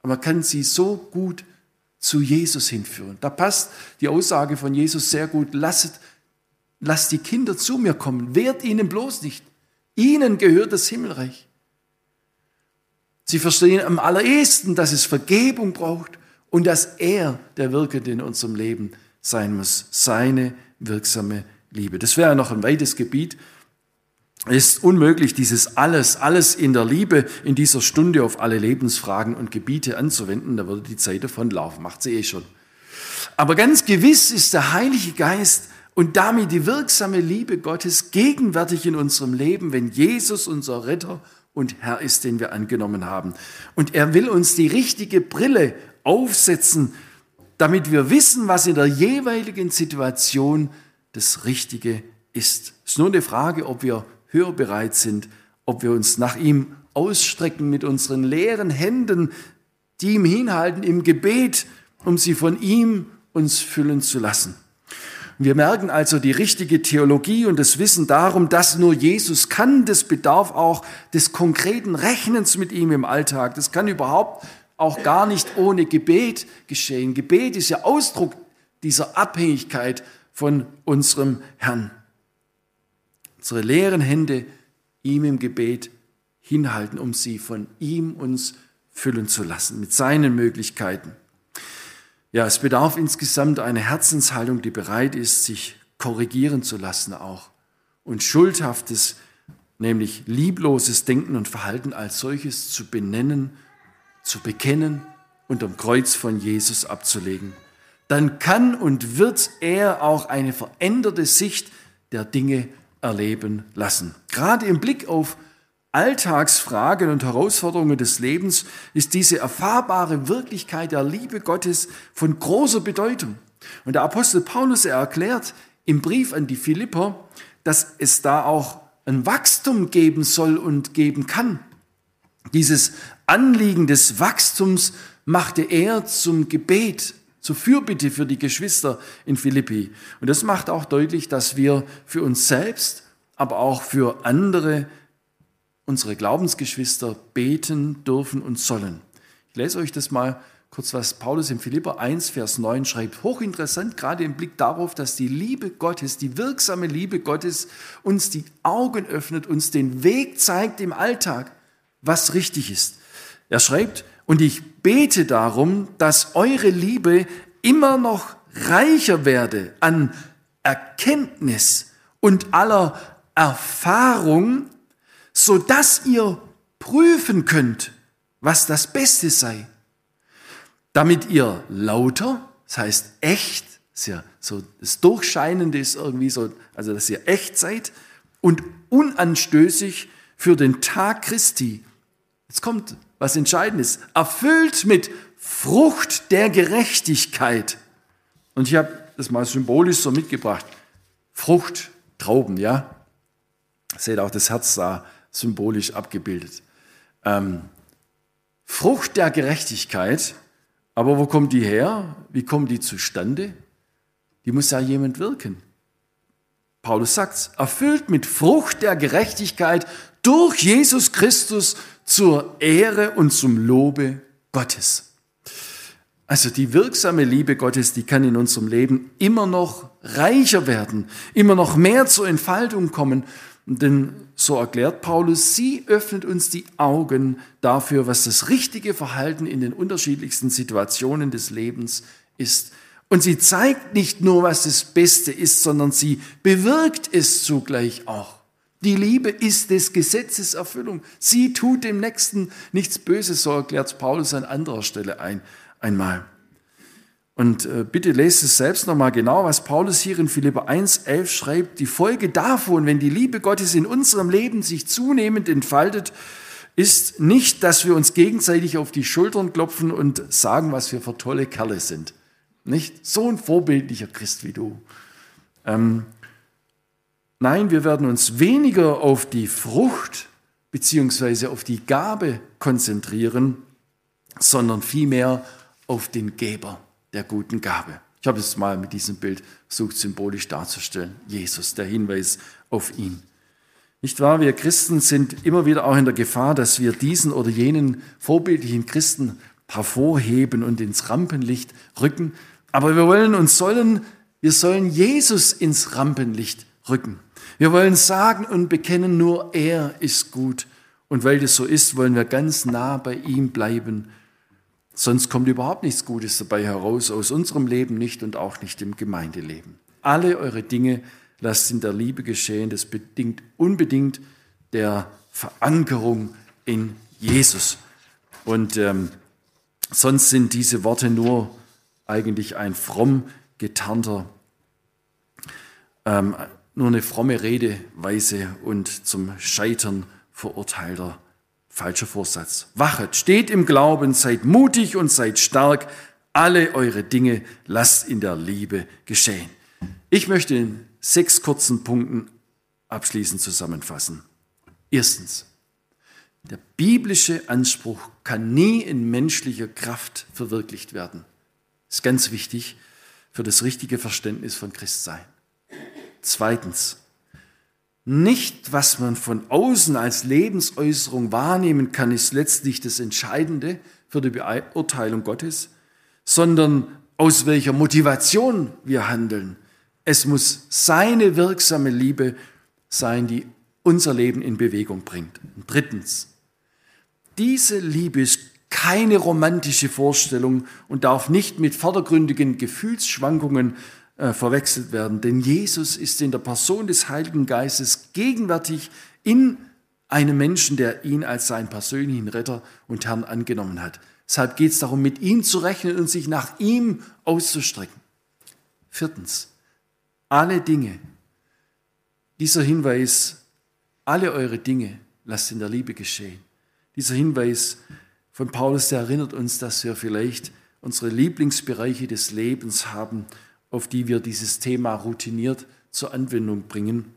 Aber man kann sie so gut zu Jesus hinführen. Da passt die Aussage von Jesus sehr gut. Lasst, lasst die Kinder zu mir kommen. Wehrt ihnen bloß nicht. Ihnen gehört das Himmelreich. Sie verstehen am allerersten, dass es Vergebung braucht und dass er der Wirkende in unserem Leben sein muss. Seine wirksame Liebe. Das wäre noch ein weites Gebiet, ist unmöglich, dieses alles, alles in der Liebe in dieser Stunde auf alle Lebensfragen und Gebiete anzuwenden. Da würde die Zeit davon laufen, macht sie eh schon. Aber ganz gewiss ist der Heilige Geist und damit die wirksame Liebe Gottes gegenwärtig in unserem Leben, wenn Jesus unser Retter und Herr ist, den wir angenommen haben. Und er will uns die richtige Brille aufsetzen, damit wir wissen, was in der jeweiligen Situation das Richtige ist. Es ist nur eine Frage, ob wir hörbereit sind, ob wir uns nach ihm ausstrecken mit unseren leeren Händen, die ihm hinhalten im Gebet, um sie von ihm uns füllen zu lassen. Wir merken also die richtige Theologie und das Wissen darum, dass nur Jesus kann. Das bedarf auch des konkreten Rechnens mit ihm im Alltag. Das kann überhaupt auch gar nicht ohne Gebet geschehen. Gebet ist ja Ausdruck dieser Abhängigkeit von unserem Herrn. Unsere leeren Hände ihm im Gebet hinhalten, um sie von ihm uns füllen zu lassen, mit seinen Möglichkeiten. Ja, es bedarf insgesamt eine Herzenshaltung, die bereit ist, sich korrigieren zu lassen auch und schuldhaftes, nämlich liebloses Denken und Verhalten als solches zu benennen, zu bekennen und am Kreuz von Jesus abzulegen. Dann kann und wird er auch eine veränderte Sicht der Dinge erleben lassen. Gerade im Blick auf Alltagsfragen und Herausforderungen des Lebens ist diese erfahrbare Wirklichkeit der Liebe Gottes von großer Bedeutung. Und der Apostel Paulus er erklärt im Brief an die Philipper, dass es da auch ein Wachstum geben soll und geben kann. Dieses Anliegen des Wachstums machte er zum Gebet, zur Fürbitte für die Geschwister in Philippi. Und das macht auch deutlich, dass wir für uns selbst, aber auch für andere unsere Glaubensgeschwister beten dürfen und sollen. Ich lese euch das mal kurz, was Paulus im Philipper 1, Vers 9 schreibt. Hochinteressant, gerade im Blick darauf, dass die Liebe Gottes, die wirksame Liebe Gottes uns die Augen öffnet, uns den Weg zeigt im Alltag, was richtig ist. Er schreibt, und ich bete darum, dass eure Liebe immer noch reicher werde an Erkenntnis und aller Erfahrung, so dass ihr prüfen könnt, was das Beste sei, damit ihr lauter, das heißt echt, ist ja so das Durchscheinende ist irgendwie so, also dass ihr echt seid und unanstößig für den Tag Christi. Jetzt kommt was Entscheidendes, erfüllt mit Frucht der Gerechtigkeit. Und ich habe das mal symbolisch so mitgebracht. Frucht, Trauben, ja. Seht auch das Herz da symbolisch abgebildet. Ähm, Frucht der Gerechtigkeit, aber wo kommt die her? Wie kommt die zustande? Die muss ja jemand wirken. Paulus sagt, erfüllt mit Frucht der Gerechtigkeit durch Jesus Christus zur Ehre und zum Lobe Gottes. Also die wirksame Liebe Gottes, die kann in unserem Leben immer noch reicher werden, immer noch mehr zur Entfaltung kommen. Denn so erklärt Paulus, sie öffnet uns die Augen dafür, was das richtige Verhalten in den unterschiedlichsten Situationen des Lebens ist. Und sie zeigt nicht nur, was das Beste ist, sondern sie bewirkt es zugleich auch. Die Liebe ist des Gesetzes Erfüllung. Sie tut dem Nächsten nichts Böses, so erklärt Paulus an anderer Stelle ein, einmal. Und äh, bitte lest es selbst nochmal genau, was Paulus hier in Philipper 1, 11 schreibt. Die Folge davon, wenn die Liebe Gottes in unserem Leben sich zunehmend entfaltet, ist nicht, dass wir uns gegenseitig auf die Schultern klopfen und sagen, was wir für tolle Kerle sind. Nicht so ein vorbildlicher Christ wie du. Ähm, nein, wir werden uns weniger auf die Frucht beziehungsweise auf die Gabe konzentrieren, sondern vielmehr auf den Geber der guten Gabe. Ich habe es mal mit diesem Bild versucht symbolisch darzustellen. Jesus, der Hinweis auf ihn. Nicht wahr? Wir Christen sind immer wieder auch in der Gefahr, dass wir diesen oder jenen vorbildlichen Christen hervorheben und ins Rampenlicht rücken. Aber wir wollen und sollen, wir sollen Jesus ins Rampenlicht rücken. Wir wollen sagen und bekennen, nur er ist gut. Und weil das so ist, wollen wir ganz nah bei ihm bleiben Sonst kommt überhaupt nichts Gutes dabei heraus, aus unserem Leben nicht und auch nicht im Gemeindeleben. Alle eure Dinge lasst in der Liebe geschehen, das bedingt unbedingt der Verankerung in Jesus. Und ähm, sonst sind diese Worte nur eigentlich ein fromm getarnter, ähm, nur eine fromme Redeweise und zum Scheitern verurteilter falscher Vorsatz. Wachet, steht im Glauben, seid mutig und seid stark. Alle eure Dinge lasst in der Liebe geschehen. Ich möchte in sechs kurzen Punkten abschließend zusammenfassen. Erstens, der biblische Anspruch kann nie in menschlicher Kraft verwirklicht werden. Das ist ganz wichtig für das richtige Verständnis von Christsein. Zweitens, nicht was man von außen als Lebensäußerung wahrnehmen kann, ist letztlich das Entscheidende für die Beurteilung Gottes, sondern aus welcher Motivation wir handeln. Es muss seine wirksame Liebe sein, die unser Leben in Bewegung bringt. Und drittens, diese Liebe ist keine romantische Vorstellung und darf nicht mit vordergründigen Gefühlsschwankungen äh, verwechselt werden, denn Jesus ist in der Person des Heiligen Geistes gegenwärtig in einem Menschen, der ihn als seinen persönlichen Retter und Herrn angenommen hat. Deshalb geht es darum, mit ihm zu rechnen und sich nach ihm auszustrecken. Viertens, alle Dinge, dieser Hinweis, alle eure Dinge lasst in der Liebe geschehen. Dieser Hinweis von Paulus, der erinnert uns, dass wir vielleicht unsere Lieblingsbereiche des Lebens haben, auf die wir dieses Thema routiniert zur Anwendung bringen.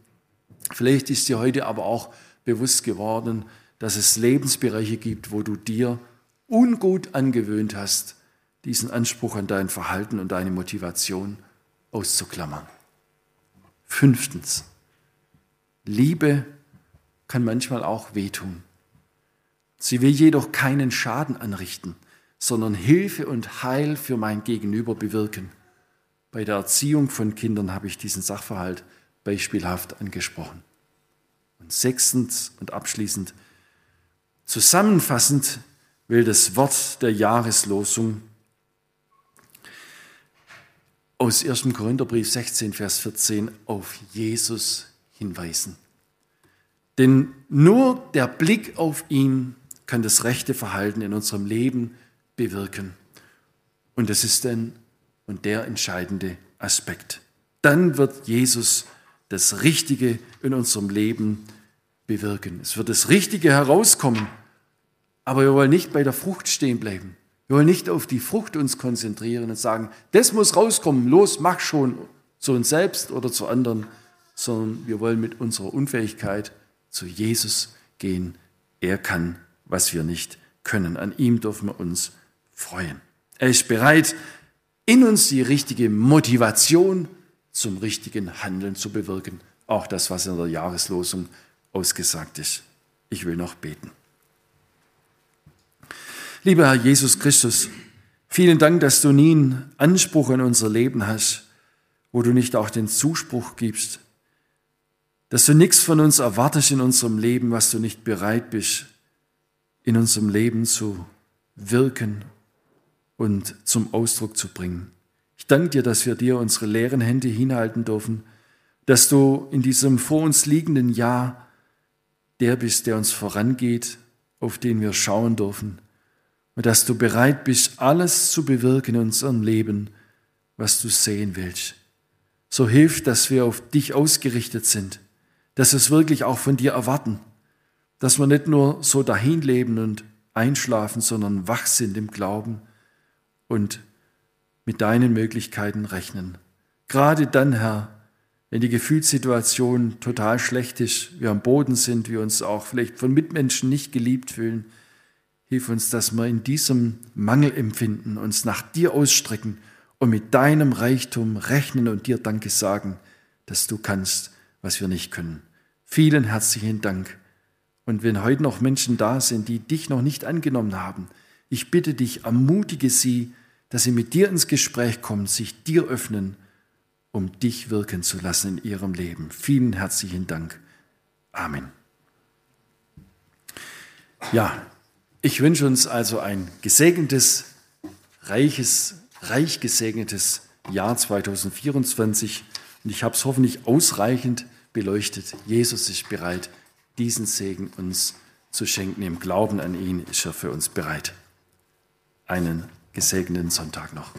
Vielleicht ist dir heute aber auch bewusst geworden, dass es Lebensbereiche gibt, wo du dir ungut angewöhnt hast, diesen Anspruch an dein Verhalten und deine Motivation auszuklammern. Fünftens, Liebe kann manchmal auch wehtun. Sie will jedoch keinen Schaden anrichten, sondern Hilfe und Heil für mein Gegenüber bewirken. Bei der Erziehung von Kindern habe ich diesen Sachverhalt beispielhaft angesprochen. Und sechstens und abschließend, zusammenfassend will das Wort der Jahreslosung aus 1. Korintherbrief 16, Vers 14 auf Jesus hinweisen. Denn nur der Blick auf ihn kann das rechte Verhalten in unserem Leben bewirken. Und das ist ein und der entscheidende Aspekt. Dann wird Jesus das Richtige in unserem Leben bewirken. Es wird das Richtige herauskommen, aber wir wollen nicht bei der Frucht stehen bleiben. Wir wollen nicht auf die Frucht uns konzentrieren und sagen, das muss rauskommen, los, mach schon zu uns selbst oder zu anderen, sondern wir wollen mit unserer Unfähigkeit zu Jesus gehen. Er kann, was wir nicht können. An ihm dürfen wir uns freuen. Er ist bereit, in uns die richtige Motivation zum richtigen Handeln zu bewirken. Auch das, was in der Jahreslosung ausgesagt ist. Ich will noch beten. Lieber Herr Jesus Christus, vielen Dank, dass du nie einen Anspruch in unser Leben hast, wo du nicht auch den Zuspruch gibst, dass du nichts von uns erwartest in unserem Leben, was du nicht bereit bist, in unserem Leben zu wirken und zum Ausdruck zu bringen. Ich danke dir, dass wir dir unsere leeren Hände hinhalten dürfen, dass du in diesem vor uns liegenden Jahr der bist, der uns vorangeht, auf den wir schauen dürfen, und dass du bereit bist, alles zu bewirken in unserem Leben, was du sehen willst. So hilf, dass wir auf dich ausgerichtet sind, dass wir es wirklich auch von dir erwarten, dass wir nicht nur so dahin leben und einschlafen, sondern wach sind im Glauben und mit deinen Möglichkeiten rechnen. Gerade dann, Herr, wenn die Gefühlssituation total schlecht ist, wir am Boden sind, wir uns auch vielleicht von Mitmenschen nicht geliebt fühlen, hilf uns, dass wir in diesem Mangelempfinden uns nach dir ausstrecken und mit deinem Reichtum rechnen und dir Danke sagen, dass du kannst, was wir nicht können. Vielen herzlichen Dank. Und wenn heute noch Menschen da sind, die dich noch nicht angenommen haben, ich bitte dich, ermutige sie, dass sie mit dir ins Gespräch kommen, sich dir öffnen, um dich wirken zu lassen in ihrem Leben. Vielen herzlichen Dank. Amen. Ja, ich wünsche uns also ein gesegnetes, reiches, reich gesegnetes Jahr 2024 und ich habe es hoffentlich ausreichend beleuchtet. Jesus ist bereit, diesen Segen uns zu schenken. Im Glauben an ihn ist er für uns bereit. Einen gesegneten Sonntag noch.